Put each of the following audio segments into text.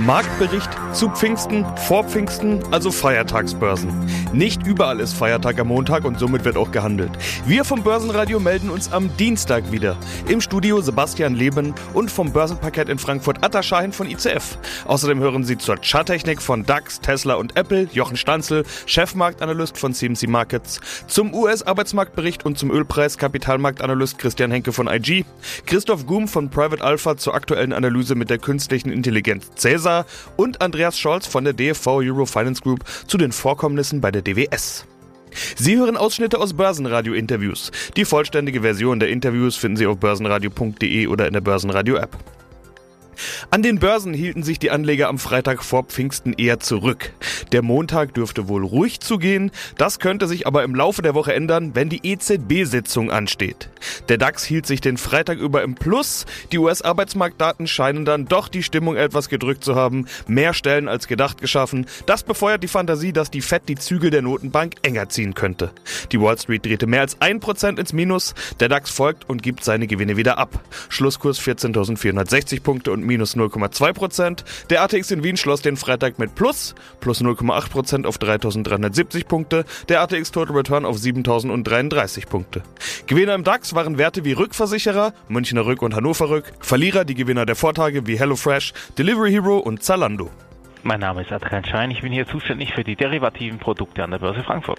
Marktbericht zu Pfingsten, vor Pfingsten, also Feiertagsbörsen. Nicht überall ist Feiertag am Montag und somit wird auch gehandelt. Wir vom Börsenradio melden uns am Dienstag wieder. Im Studio Sebastian Leben und vom Börsenparkett in Frankfurt Atta Schahin von ICF. Außerdem hören Sie zur Charttechnik von DAX, Tesla und Apple Jochen Stanzel, Chefmarktanalyst von CMC Markets, zum US-Arbeitsmarktbericht und zum Ölpreis Kapitalmarktanalyst Christian Henke von IG, Christoph Gum von Private Alpha zur aktuellen Analyse mit der künstlichen Intelligenz Cäsar Cäsar und Andreas Scholz von der DFV Euro Finance Group zu den Vorkommnissen bei der DWS. Sie hören Ausschnitte aus Börsenradio-Interviews. Die vollständige Version der Interviews finden Sie auf börsenradio.de oder in der Börsenradio-App. An den Börsen hielten sich die Anleger am Freitag vor Pfingsten eher zurück. Der Montag dürfte wohl ruhig zugehen, das könnte sich aber im Laufe der Woche ändern, wenn die EZB-Sitzung ansteht. Der DAX hielt sich den Freitag über im Plus, die US-Arbeitsmarktdaten scheinen dann doch die Stimmung etwas gedrückt zu haben, mehr Stellen als gedacht geschaffen, das befeuert die Fantasie, dass die Fed die Zügel der Notenbank enger ziehen könnte. Die Wall Street drehte mehr als 1% ins Minus, der DAX folgt und gibt seine Gewinne wieder ab. Schlusskurs 14.460 Punkte und minus 0,2 Prozent. Der ATX in Wien schloss den Freitag mit Plus, plus 0,8 Prozent auf 3.370 Punkte. Der ATX Total Return auf 7.033 Punkte. Gewinner im DAX waren Werte wie Rückversicherer, Münchner Rück und Hannover Rück. Verlierer die Gewinner der Vortage wie HelloFresh, Delivery Hero und Zalando. Mein Name ist Adrian Schein, ich bin hier zuständig für die derivativen Produkte an der Börse Frankfurt.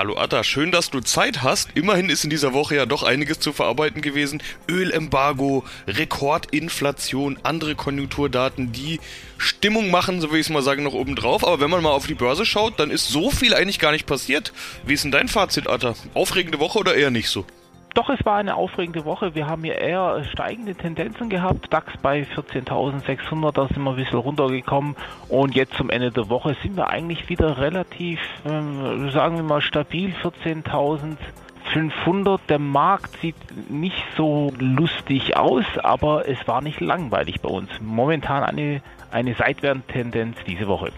Hallo Atta, schön, dass du Zeit hast. Immerhin ist in dieser Woche ja doch einiges zu verarbeiten gewesen. Ölembargo, Rekordinflation, andere Konjunkturdaten, die Stimmung machen, so will ich es mal sagen, noch oben drauf. Aber wenn man mal auf die Börse schaut, dann ist so viel eigentlich gar nicht passiert. Wie ist denn dein Fazit, Atta? Aufregende Woche oder eher nicht so? Doch, es war eine aufregende Woche. Wir haben hier eher steigende Tendenzen gehabt. DAX bei 14.600, da sind wir ein bisschen runtergekommen. Und jetzt zum Ende der Woche sind wir eigentlich wieder relativ, ähm, sagen wir mal, stabil. 14.500. Der Markt sieht nicht so lustig aus, aber es war nicht langweilig bei uns. Momentan eine eine Seitwärtstendenz diese Woche.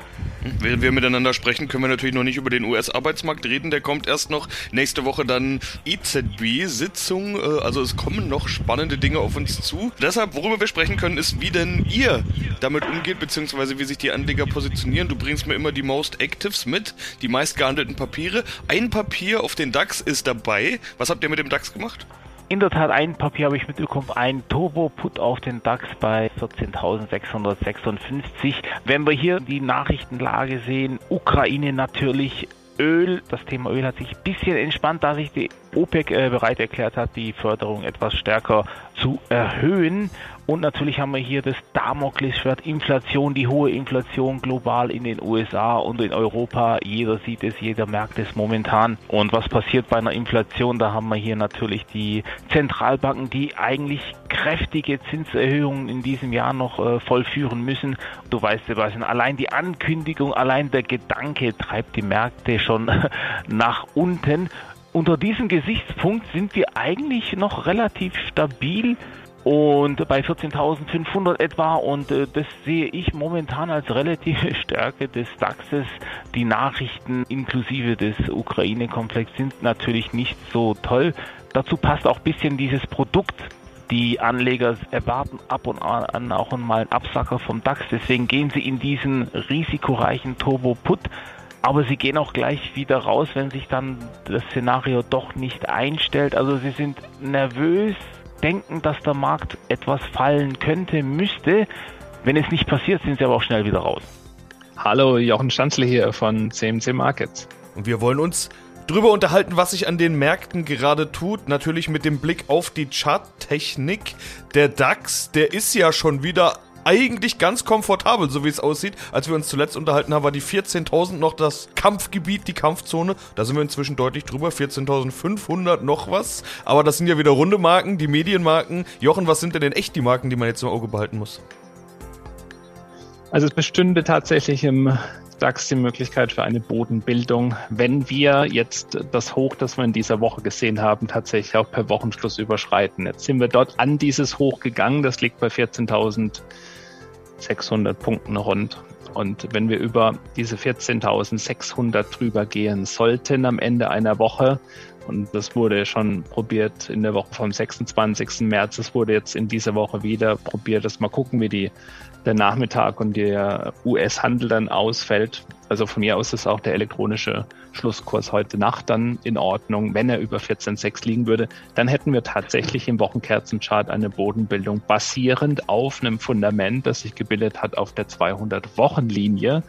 Während wir miteinander sprechen, können wir natürlich noch nicht über den US-Arbeitsmarkt reden. Der kommt erst noch nächste Woche dann EZB-Sitzung. Äh, also es kommen noch spannende Dinge auf uns zu. Deshalb, worüber wir sprechen können, ist, wie denn ihr damit umgeht, beziehungsweise wie sich die Anleger positionieren. Du bringst mir immer die Most Actives mit, die meist gehandelten Papiere. Ein Papier auf den DAX ist dabei. Was habt ihr mit dem DAX gemacht? In der Tat, ein Papier habe ich mitbekommen, ein Turbo-Put auf den DAX bei 14.656. Wenn wir hier die Nachrichtenlage sehen, Ukraine natürlich, Öl, das Thema Öl hat sich ein bisschen entspannt, da sich die OPEC äh, bereit erklärt hat, die Förderung etwas stärker zu erhöhen. Und natürlich haben wir hier das Damoklesschwert Inflation, die hohe Inflation global in den USA und in Europa. Jeder sieht es, jeder merkt es momentan. Und was passiert bei einer Inflation? Da haben wir hier natürlich die Zentralbanken, die eigentlich kräftige Zinserhöhungen in diesem Jahr noch äh, vollführen müssen. Du weißt, Sebastian, allein die Ankündigung, allein der Gedanke treibt die Märkte schon nach unten. Unter diesem Gesichtspunkt sind wir eigentlich noch relativ stabil und bei 14.500 etwa und äh, das sehe ich momentan als relative Stärke des DAXes. Die Nachrichten inklusive des Ukraine-Komplex sind natürlich nicht so toll. Dazu passt auch ein bisschen dieses Produkt. Die Anleger erwarten ab und an auch mal einen Absacker vom DAX. Deswegen gehen sie in diesen risikoreichen Turbo-Put aber sie gehen auch gleich wieder raus, wenn sich dann das Szenario doch nicht einstellt. Also sie sind nervös, denken, dass der Markt etwas fallen könnte, müsste. Wenn es nicht passiert, sind sie aber auch schnell wieder raus. Hallo, Jochen Stanzle hier von CMC Markets. Und wir wollen uns drüber unterhalten, was sich an den Märkten gerade tut. Natürlich mit dem Blick auf die Charttechnik. Der DAX, der ist ja schon wieder eigentlich ganz komfortabel, so wie es aussieht. Als wir uns zuletzt unterhalten haben, war die 14.000 noch das Kampfgebiet, die Kampfzone. Da sind wir inzwischen deutlich drüber, 14.500 noch was. Aber das sind ja wieder runde Marken, die Medienmarken. Jochen, was sind denn in echt die Marken, die man jetzt im Auge behalten muss? Also es bestünde tatsächlich im DAX die Möglichkeit für eine Bodenbildung, wenn wir jetzt das Hoch, das wir in dieser Woche gesehen haben, tatsächlich auch per Wochenschluss überschreiten. Jetzt sind wir dort an dieses Hoch gegangen, das liegt bei 14.000 600 Punkten rund. Und wenn wir über diese 14.600 drüber gehen sollten am Ende einer Woche, Und das wurde schon probiert in der Woche vom 26. März. Es wurde jetzt in dieser Woche wieder probiert. Das mal gucken, wie die, der Nachmittag und der US-Handel dann ausfällt. Also von mir aus ist auch der elektronische Schlusskurs heute Nacht dann in Ordnung. Wenn er über 14,6 liegen würde, dann hätten wir tatsächlich im Wochenkerzenchart eine Bodenbildung basierend auf einem Fundament, das sich gebildet hat auf der 200-Wochen-Linie.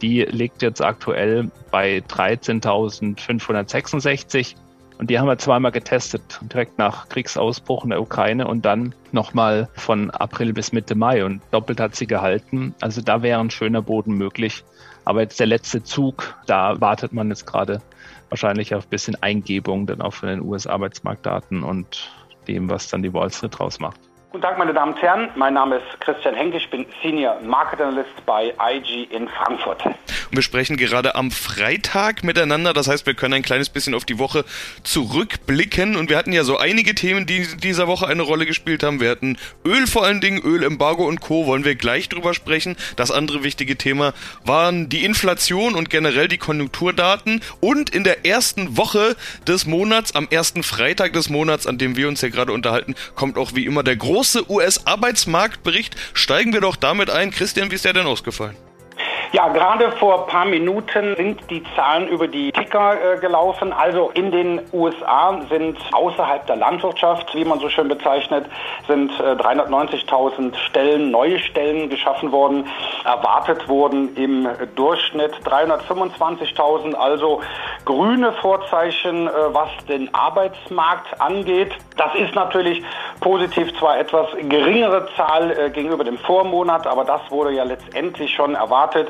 Die liegt jetzt aktuell bei 13.566. Und die haben wir zweimal getestet, direkt nach Kriegsausbruch in der Ukraine und dann nochmal von April bis Mitte Mai. Und doppelt hat sie gehalten. Also da wäre ein schöner Boden möglich. Aber jetzt der letzte Zug, da wartet man jetzt gerade wahrscheinlich auf ein bisschen Eingebung dann auch von den US-Arbeitsmarktdaten und dem, was dann die Wall Street draus macht. Guten Tag, meine Damen und Herren. Mein Name ist Christian Henke. Ich bin Senior Market Analyst bei IG in Frankfurt. Und wir sprechen gerade am Freitag miteinander. Das heißt, wir können ein kleines bisschen auf die Woche zurückblicken. Und wir hatten ja so einige Themen, die dieser Woche eine Rolle gespielt haben. Wir hatten Öl vor allen Dingen, Ölembargo und Co. Wollen wir gleich drüber sprechen. Das andere wichtige Thema waren die Inflation und generell die Konjunkturdaten. Und in der ersten Woche des Monats, am ersten Freitag des Monats, an dem wir uns hier gerade unterhalten, kommt auch wie immer der große große US-Arbeitsmarktbericht. Steigen wir doch damit ein. Christian, wie ist der denn ausgefallen? Ja, gerade vor ein paar Minuten sind die Zahlen über die Ticker äh, gelaufen. Also in den USA sind außerhalb der Landwirtschaft, wie man so schön bezeichnet, sind äh, 390.000 Stellen, neue Stellen geschaffen worden. Erwartet wurden im Durchschnitt 325.000, also grüne Vorzeichen, äh, was den Arbeitsmarkt angeht. Das ist natürlich positiv zwar etwas geringere Zahl äh, gegenüber dem Vormonat, aber das wurde ja letztendlich schon erwartet.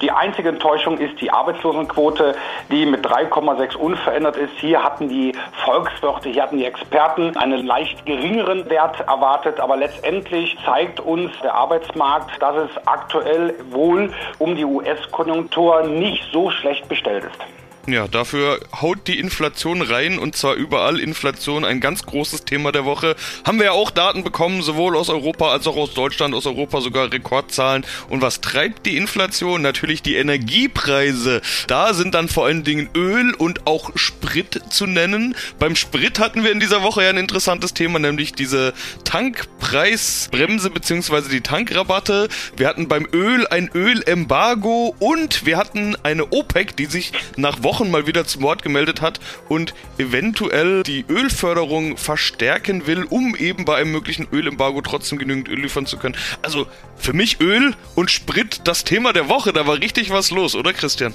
Die einzige Enttäuschung ist die Arbeitslosenquote, die mit 3,6 unverändert ist. Hier hatten die Volkswirte, hier hatten die Experten einen leicht geringeren Wert erwartet, aber letztendlich zeigt uns der Arbeitsmarkt, dass es aktuell wohl um die US-Konjunktur nicht so schlecht bestellt ist. Ja, dafür haut die Inflation rein und zwar überall Inflation, ein ganz großes Thema der Woche. Haben wir ja auch Daten bekommen, sowohl aus Europa als auch aus Deutschland, aus Europa sogar Rekordzahlen. Und was treibt die Inflation? Natürlich die Energiepreise. Da sind dann vor allen Dingen Öl und auch Sprit zu nennen. Beim Sprit hatten wir in dieser Woche ja ein interessantes Thema, nämlich diese Tankpreisbremse bzw. die Tankrabatte. Wir hatten beim Öl ein Ölembargo und wir hatten eine OPEC, die sich nach Wochen Wochen mal wieder zum Wort gemeldet hat und eventuell die Ölförderung verstärken will, um eben bei einem möglichen Ölembargo trotzdem genügend Öl liefern zu können. Also für mich Öl und Sprit das Thema der Woche. Da war richtig was los, oder Christian?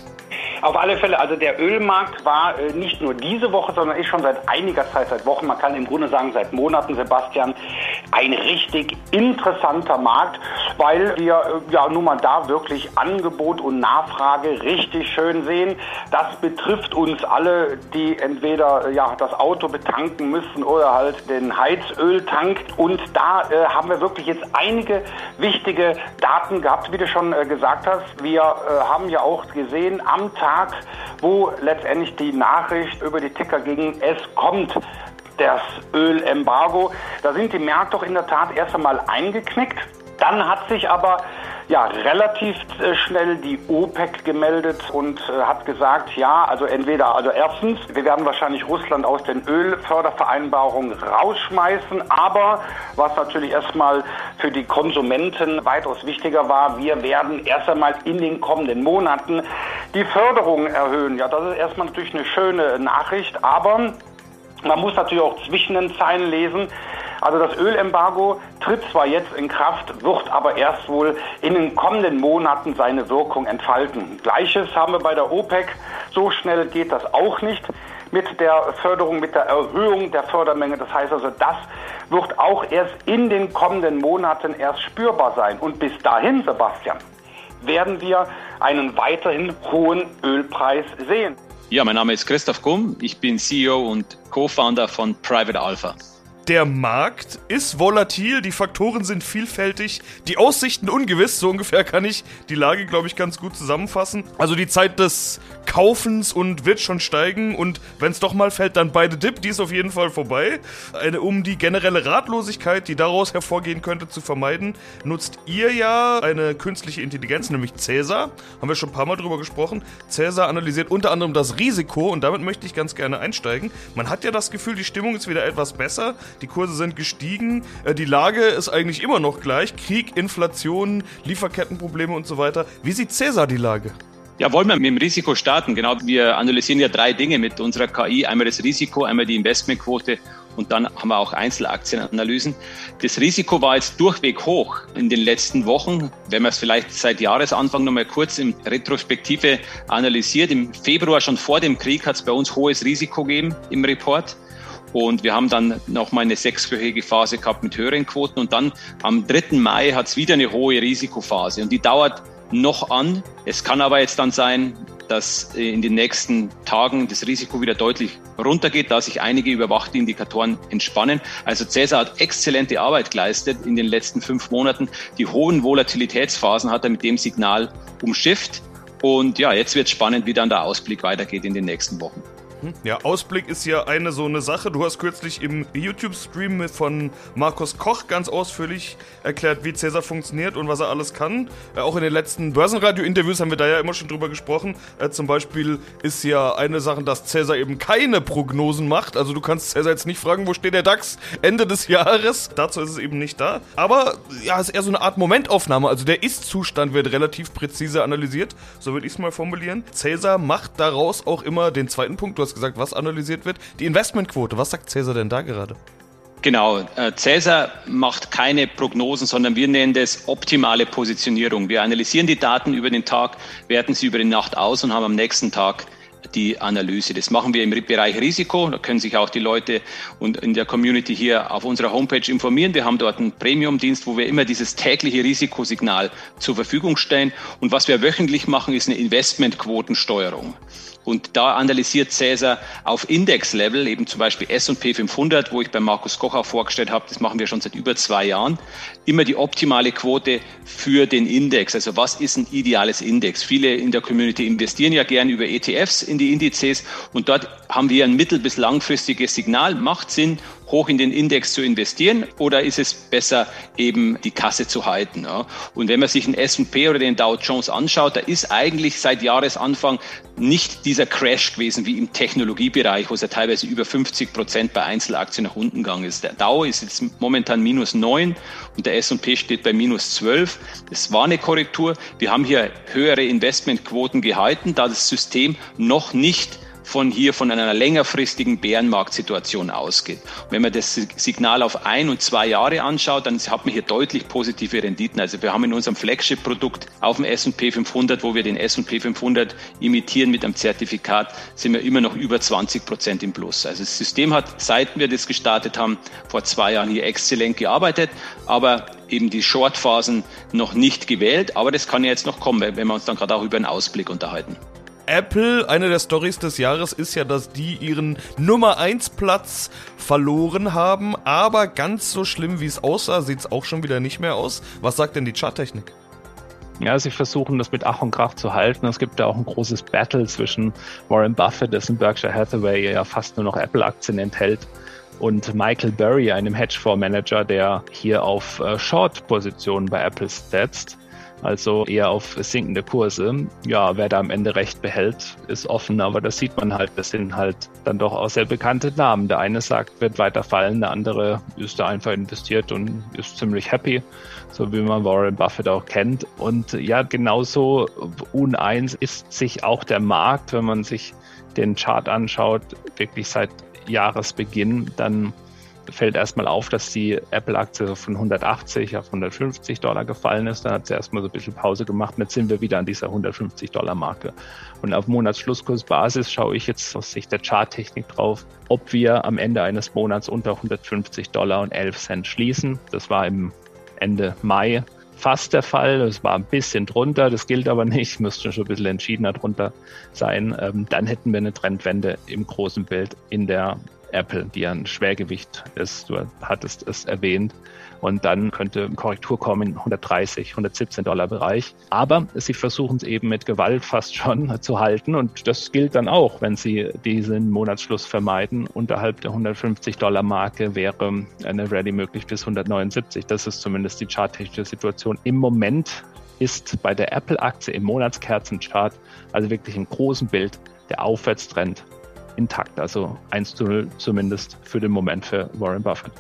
Auf alle Fälle, also der Ölmarkt war äh, nicht nur diese Woche, sondern ist schon seit einiger Zeit, seit Wochen, man kann im Grunde sagen seit Monaten, Sebastian, ein richtig interessanter Markt, weil wir äh, ja nun mal da wirklich Angebot und Nachfrage richtig schön sehen. Das betrifft uns alle, die entweder äh, ja das Auto betanken müssen oder halt den Heizöltank. Und da haben wir wirklich jetzt einige wichtige Daten gehabt, wie du schon gesagt hast. Wir haben ja auch gesehen am Tag Tag, wo letztendlich die Nachricht über die Ticker ging, es kommt das Ölembargo. Da sind die Märkte doch in der Tat erst einmal eingeknickt. Dann hat sich aber ja, relativ äh, schnell die OPEC gemeldet und äh, hat gesagt, ja, also entweder, also erstens, wir werden wahrscheinlich Russland aus den Ölfördervereinbarungen rausschmeißen, aber was natürlich erstmal für die Konsumenten weitaus wichtiger war, wir werden erst einmal in den kommenden Monaten die Förderung erhöhen. Ja, das ist erstmal natürlich eine schöne Nachricht, aber man muss natürlich auch zwischen den Zeilen lesen. Also das Ölembargo tritt zwar jetzt in Kraft, wird aber erst wohl in den kommenden Monaten seine Wirkung entfalten. Gleiches haben wir bei der OPEC. So schnell geht das auch nicht mit der Förderung, mit der Erhöhung der Fördermenge. Das heißt also, das wird auch erst in den kommenden Monaten erst spürbar sein. Und bis dahin, Sebastian, werden wir einen weiterhin hohen Ölpreis sehen. Ja, mein Name ist Christoph Gumm. Ich bin CEO und Co-Founder von Private Alpha. Der Markt ist volatil, die Faktoren sind vielfältig, die Aussichten ungewiss, so ungefähr kann ich die Lage, glaube ich, ganz gut zusammenfassen. Also die Zeit des Kaufens und wird schon steigen und wenn es doch mal fällt, dann beide Dip, die ist auf jeden Fall vorbei. Eine, um die generelle Ratlosigkeit, die daraus hervorgehen könnte, zu vermeiden, nutzt ihr ja eine künstliche Intelligenz, nämlich Cäsar. Haben wir schon ein paar Mal drüber gesprochen. Cäsar analysiert unter anderem das Risiko und damit möchte ich ganz gerne einsteigen. Man hat ja das Gefühl, die Stimmung ist wieder etwas besser, die Kurse sind gestiegen, äh, die Lage ist eigentlich immer noch gleich. Krieg, Inflation, Lieferkettenprobleme und so weiter. Wie sieht Cäsar die Lage? Ja, wollen wir mit dem Risiko starten? Genau, wir analysieren ja drei Dinge mit unserer KI. Einmal das Risiko, einmal die Investmentquote und dann haben wir auch Einzelaktienanalysen. Das Risiko war jetzt durchweg hoch in den letzten Wochen. Wenn man es vielleicht seit Jahresanfang nochmal kurz in Retrospektive analysiert, im Februar schon vor dem Krieg hat es bei uns hohes Risiko gegeben im Report. Und wir haben dann nochmal eine sechswöchige Phase gehabt mit höheren Quoten. Und dann am 3. Mai hat es wieder eine hohe Risikophase. Und die dauert noch an. Es kann aber jetzt dann sein, dass in den nächsten Tagen das Risiko wieder deutlich runtergeht, da sich einige überwachte Indikatoren entspannen. Also Cäsar hat exzellente Arbeit geleistet in den letzten fünf Monaten. Die hohen Volatilitätsphasen hat er mit dem Signal umschifft. Und ja, jetzt wird spannend, wie dann der Ausblick weitergeht in den nächsten Wochen. Hm? Ja, Ausblick ist ja eine so eine Sache. Du hast kürzlich im YouTube-Stream von Markus Koch ganz ausführlich erklärt, wie Cäsar funktioniert und was er alles kann. Äh, auch in den letzten Börsenradio-Interviews haben wir da ja immer schon drüber gesprochen. Äh, zum Beispiel ist ja eine Sache, dass Cäsar eben keine Prognosen macht. Also du kannst Cäsar jetzt nicht fragen, wo steht der DAX Ende des Jahres. Dazu ist es eben nicht da. Aber ja, es ist eher so eine Art Momentaufnahme. Also der Ist-Zustand wird relativ präzise analysiert. So würde ich es mal formulieren. Cäsar macht daraus auch immer den zweiten Punkt. Du hast hast gesagt, was analysiert wird. Die Investmentquote, was sagt Cäsar denn da gerade? Genau, äh, Cäsar macht keine Prognosen, sondern wir nennen das optimale Positionierung. Wir analysieren die Daten über den Tag, werten sie über die Nacht aus und haben am nächsten Tag die Analyse. Das machen wir im Bereich Risiko. Da können sich auch die Leute und in der Community hier auf unserer Homepage informieren. Wir haben dort einen Premium-Dienst, wo wir immer dieses tägliche Risikosignal zur Verfügung stellen. Und was wir wöchentlich machen, ist eine Investmentquotensteuerung. Und da analysiert Cäsar auf Index-Level, eben zum Beispiel S&P 500, wo ich bei Markus Koch auch vorgestellt habe, das machen wir schon seit über zwei Jahren, immer die optimale Quote für den Index. Also was ist ein ideales Index? Viele in der Community investieren ja gern über ETFs in die Indizes und dort haben wir ein mittel- bis langfristiges Signal. Macht Sinn, hoch in den Index zu investieren oder ist es besser, eben die Kasse zu halten? Ja? Und wenn man sich den S&P oder den Dow Jones anschaut, da ist eigentlich seit Jahresanfang nicht dieser Crash gewesen wie im Technologiebereich, wo es ja teilweise über 50 Prozent bei Einzelaktien nach unten gegangen ist. Der Dow ist jetzt momentan minus neun und der S&P steht bei minus zwölf. Es war eine Korrektur. Wir haben hier höhere Investmentquoten gehalten, da das System noch nicht von hier von einer längerfristigen Bärenmarktsituation ausgeht. Und wenn man das Signal auf ein und zwei Jahre anschaut, dann hat man hier deutlich positive Renditen. Also wir haben in unserem Flagship-Produkt auf dem S&P 500, wo wir den S&P 500 imitieren mit einem Zertifikat, sind wir immer noch über 20 Prozent im Plus. Also das System hat, seit wir das gestartet haben, vor zwei Jahren hier exzellent gearbeitet, aber eben die Short-Phasen noch nicht gewählt. Aber das kann ja jetzt noch kommen, wenn wir uns dann gerade auch über einen Ausblick unterhalten. Apple, eine der Stories des Jahres ist ja, dass die ihren Nummer 1 Platz verloren haben, aber ganz so schlimm wie es aussah, sieht es auch schon wieder nicht mehr aus. Was sagt denn die Charttechnik? Ja, sie versuchen das mit Ach und Krach zu halten. Es gibt ja auch ein großes Battle zwischen Warren Buffett, dessen Berkshire Hathaway ja fast nur noch Apple-Aktien enthält, und Michael Burry, einem Hedgefondsmanager, der hier auf äh, Short-Positionen bei Apple setzt also eher auf sinkende Kurse. Ja, wer da am Ende recht behält, ist offen, aber das sieht man halt. Das sind halt dann doch auch sehr bekannte Namen. Der eine sagt, wird weiter fallen, der andere ist da einfach investiert und ist ziemlich happy, so wie man Warren Buffett auch kennt. Und ja, genauso uneins ist sich auch der Markt, wenn man sich den Chart anschaut, wirklich seit Jahresbeginn, dann fällt erstmal auf, dass die Apple-Aktie von 180 auf 150 Dollar gefallen ist. Dann hat sie erstmal so ein bisschen Pause gemacht jetzt sind wir wieder an dieser 150 Dollar Marke. Und auf Monatsschlusskursbasis schaue ich jetzt aus Sicht der Charttechnik drauf, ob wir am Ende eines Monats unter 150 Dollar und 11 Cent schließen. Das war im Ende Mai fast der Fall. Es war ein bisschen drunter, das gilt aber nicht, müsste schon ein bisschen entschiedener drunter sein. Ähm, dann hätten wir eine Trendwende im großen Bild in der Apple, die ein Schwergewicht ist. Du hattest es erwähnt. Und dann könnte Korrektur kommen in 130, 117 Dollar Bereich. Aber sie versuchen es eben mit Gewalt fast schon zu halten. Und das gilt dann auch, wenn sie diesen Monatsschluss vermeiden. Unterhalb der 150 Dollar Marke wäre eine Rallye möglich bis 179. Das ist zumindest die charttechnische Situation. Im Moment ist bei der Apple-Aktie im Monatskerzenchart, also wirklich im großen Bild, der Aufwärtstrend intakt. Also 1 zu 0 zumindest für den Moment für Warren Buffett.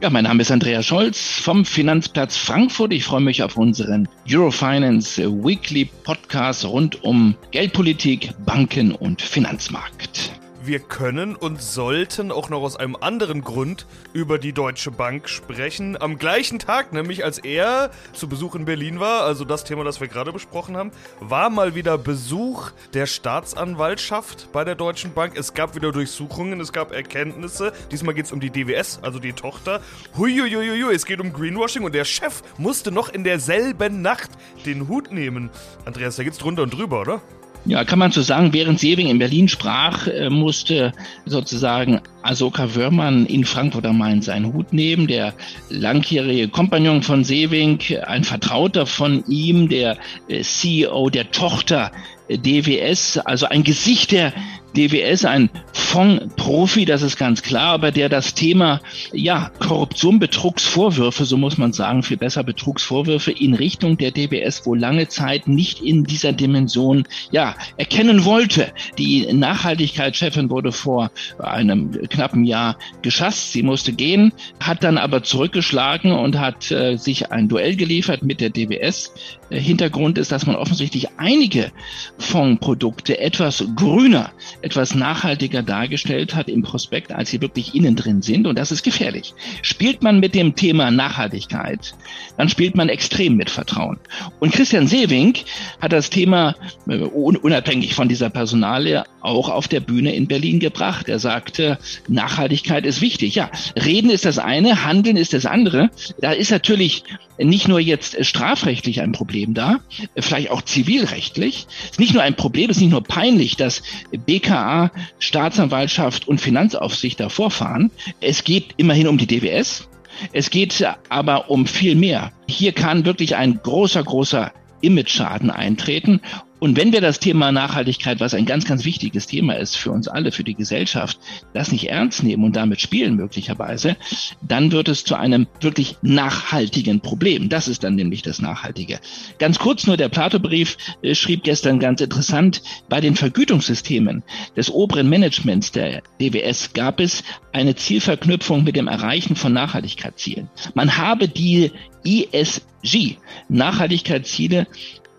Ja, mein Name ist Andreas Scholz vom Finanzplatz Frankfurt. Ich freue mich auf unseren Eurofinance Weekly Podcast rund um Geldpolitik, Banken und Finanzmarkt wir können und sollten auch noch aus einem anderen Grund über die Deutsche Bank sprechen. Am gleichen Tag, nämlich als er zu Besuch in Berlin war, also das Thema, das wir gerade besprochen haben, war mal wieder Besuch der Staatsanwaltschaft bei der Deutschen Bank. Es gab wieder Durchsuchungen, es gab Erkenntnisse. Diesmal geht es um die DWS, also die Tochter. Huiuiuiui, es geht um Greenwashing und der Chef musste noch in derselben Nacht den Hut nehmen. Andreas, da geht's drunter und drüber, oder? Ja, kann man so sagen, während Sewing in Berlin sprach, äh, musste sozusagen Asoka Wörmann in Frankfurt am Main seinen Hut nehmen. Der langjährige Kompagnon von Sewing, ein Vertrauter von ihm, der äh, CEO der Tochter äh, DWS, also ein Gesicht der DWS ein Fondsprofi, das ist ganz klar, aber der das Thema ja, Korruption, Betrugsvorwürfe, so muss man sagen, viel besser Betrugsvorwürfe in Richtung der DWS wohl lange Zeit nicht in dieser Dimension ja, erkennen wollte. Die Nachhaltigkeitschefin wurde vor einem knappen Jahr geschasst, sie musste gehen, hat dann aber zurückgeschlagen und hat äh, sich ein Duell geliefert mit der DWS. Hintergrund ist, dass man offensichtlich einige Fondsprodukte etwas grüner etwas nachhaltiger dargestellt hat im Prospekt, als sie wirklich innen drin sind. Und das ist gefährlich. Spielt man mit dem Thema Nachhaltigkeit, dann spielt man extrem mit Vertrauen. Und Christian Sewing hat das Thema äh, unabhängig von dieser Personalie auch auf der Bühne in Berlin gebracht. Er sagte, Nachhaltigkeit ist wichtig. Ja, reden ist das eine, handeln ist das andere. Da ist natürlich nicht nur jetzt strafrechtlich ein Problem da, vielleicht auch zivilrechtlich. Es ist nicht nur ein Problem, es ist nicht nur peinlich, dass BKA, Staatsanwaltschaft und Finanzaufsicht da vorfahren. Es geht immerhin um die DWS. Es geht aber um viel mehr. Hier kann wirklich ein großer, großer Image-Schaden eintreten. Und wenn wir das Thema Nachhaltigkeit, was ein ganz, ganz wichtiges Thema ist für uns alle, für die Gesellschaft, das nicht ernst nehmen und damit spielen möglicherweise, dann wird es zu einem wirklich nachhaltigen Problem. Das ist dann nämlich das Nachhaltige. Ganz kurz nur, der Plato-Brief äh, schrieb gestern ganz interessant, bei den Vergütungssystemen des oberen Managements der DWS gab es eine Zielverknüpfung mit dem Erreichen von Nachhaltigkeitszielen. Man habe die ESG, Nachhaltigkeitsziele,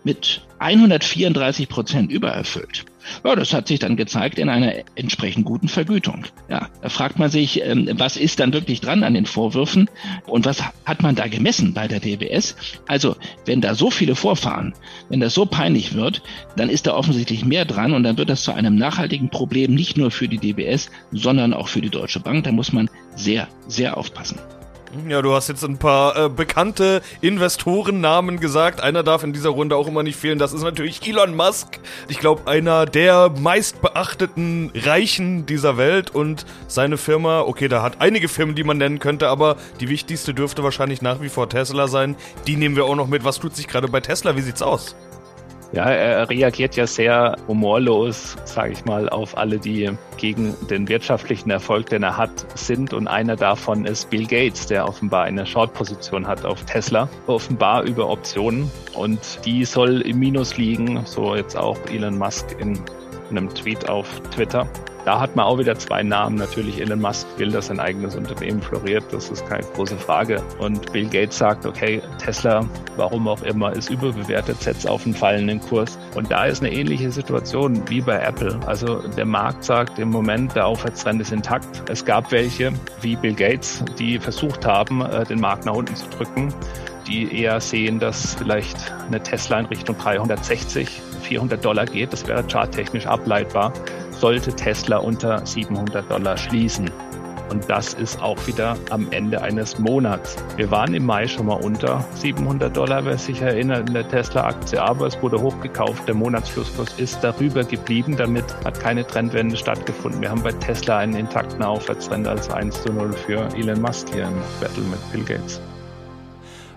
mit 134 Prozent übererfüllt. Ja, das hat sich dann gezeigt in einer entsprechend guten Vergütung. Ja, da fragt man sich, ähm, was ist dann wirklich dran an den Vorwürfen und was hat man da gemessen bei der DWS? Also, wenn da so viele vorfahren, wenn das so peinlich wird, dann ist da offensichtlich mehr dran und dann wird das zu einem nachhaltigen Problem nicht nur für die DWS, sondern auch für die Deutsche Bank. Da muss man sehr, sehr aufpassen. Ja, du hast jetzt ein paar äh, bekannte Investorennamen gesagt. Einer darf in dieser Runde auch immer nicht fehlen. Das ist natürlich Elon Musk. Ich glaube, einer der meistbeachteten Reichen dieser Welt und seine Firma, okay, da hat einige Firmen, die man nennen könnte, aber die wichtigste dürfte wahrscheinlich nach wie vor Tesla sein. Die nehmen wir auch noch mit. Was tut sich gerade bei Tesla? Wie sieht's aus? Ja, er reagiert ja sehr humorlos, sage ich mal, auf alle, die gegen den wirtschaftlichen Erfolg, den er hat, sind. Und einer davon ist Bill Gates, der offenbar eine Short-Position hat auf Tesla, offenbar über Optionen. Und die soll im Minus liegen, so jetzt auch Elon Musk in einem Tweet auf Twitter. Da hat man auch wieder zwei Namen. Natürlich Elon Musk will, dass sein eigenes Unternehmen floriert. Das ist keine große Frage. Und Bill Gates sagt, okay, Tesla, warum auch immer, ist überbewertet, setzt auf einen fallenden Kurs. Und da ist eine ähnliche Situation wie bei Apple. Also der Markt sagt im Moment, der Aufwärtstrend ist intakt. Es gab welche, wie Bill Gates, die versucht haben, äh, den Markt nach unten zu drücken die eher sehen, dass vielleicht eine Tesla in Richtung 360, 400 Dollar geht. Das wäre charttechnisch ableitbar sollte Tesla unter 700 Dollar schließen. Und das ist auch wieder am Ende eines Monats. Wir waren im Mai schon mal unter 700 Dollar, wer sich erinnert, in der Tesla-Aktie, aber es wurde hochgekauft. Der Monatsschlusskurs ist darüber geblieben. Damit hat keine Trendwende stattgefunden. Wir haben bei Tesla einen intakten Aufwärtstrend als 1 zu 0 für Elon Musk hier im Battle mit Bill Gates.